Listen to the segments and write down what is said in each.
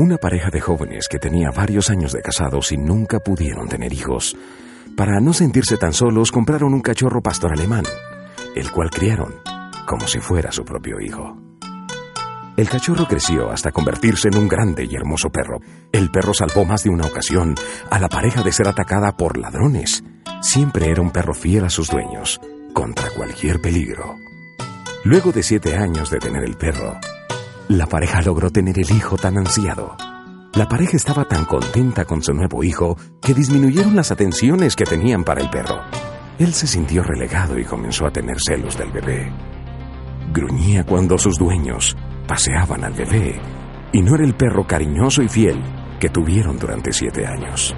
una pareja de jóvenes que tenía varios años de casados y nunca pudieron tener hijos. Para no sentirse tan solos, compraron un cachorro pastor alemán, el cual criaron como si fuera su propio hijo. El cachorro creció hasta convertirse en un grande y hermoso perro. El perro salvó más de una ocasión a la pareja de ser atacada por ladrones. Siempre era un perro fiel a sus dueños, contra cualquier peligro. Luego de siete años de tener el perro, la pareja logró tener el hijo tan ansiado. La pareja estaba tan contenta con su nuevo hijo que disminuyeron las atenciones que tenían para el perro. Él se sintió relegado y comenzó a tener celos del bebé. Gruñía cuando sus dueños paseaban al bebé y no era el perro cariñoso y fiel que tuvieron durante siete años.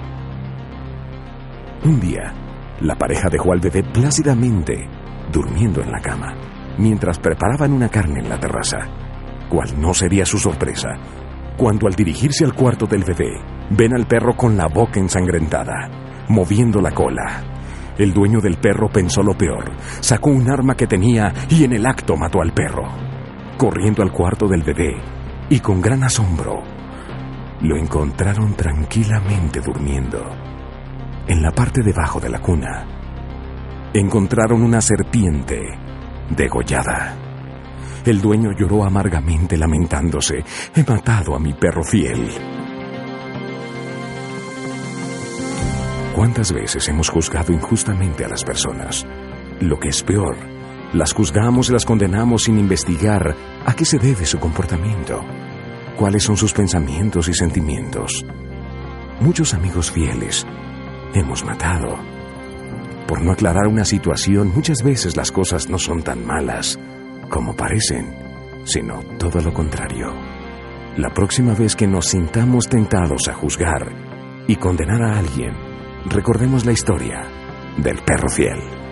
Un día, la pareja dejó al bebé plácidamente durmiendo en la cama mientras preparaban una carne en la terraza. ¿Cuál no sería su sorpresa? Cuando al dirigirse al cuarto del bebé, ven al perro con la boca ensangrentada, moviendo la cola. El dueño del perro pensó lo peor, sacó un arma que tenía y en el acto mató al perro. Corriendo al cuarto del bebé y con gran asombro, lo encontraron tranquilamente durmiendo. En la parte debajo de la cuna, encontraron una serpiente degollada. El dueño lloró amargamente lamentándose. He matado a mi perro fiel. ¿Cuántas veces hemos juzgado injustamente a las personas? Lo que es peor, las juzgamos y las condenamos sin investigar a qué se debe su comportamiento, cuáles son sus pensamientos y sentimientos. Muchos amigos fieles hemos matado por no aclarar una situación, muchas veces las cosas no son tan malas como parecen, sino todo lo contrario. La próxima vez que nos sintamos tentados a juzgar y condenar a alguien, recordemos la historia del perro fiel.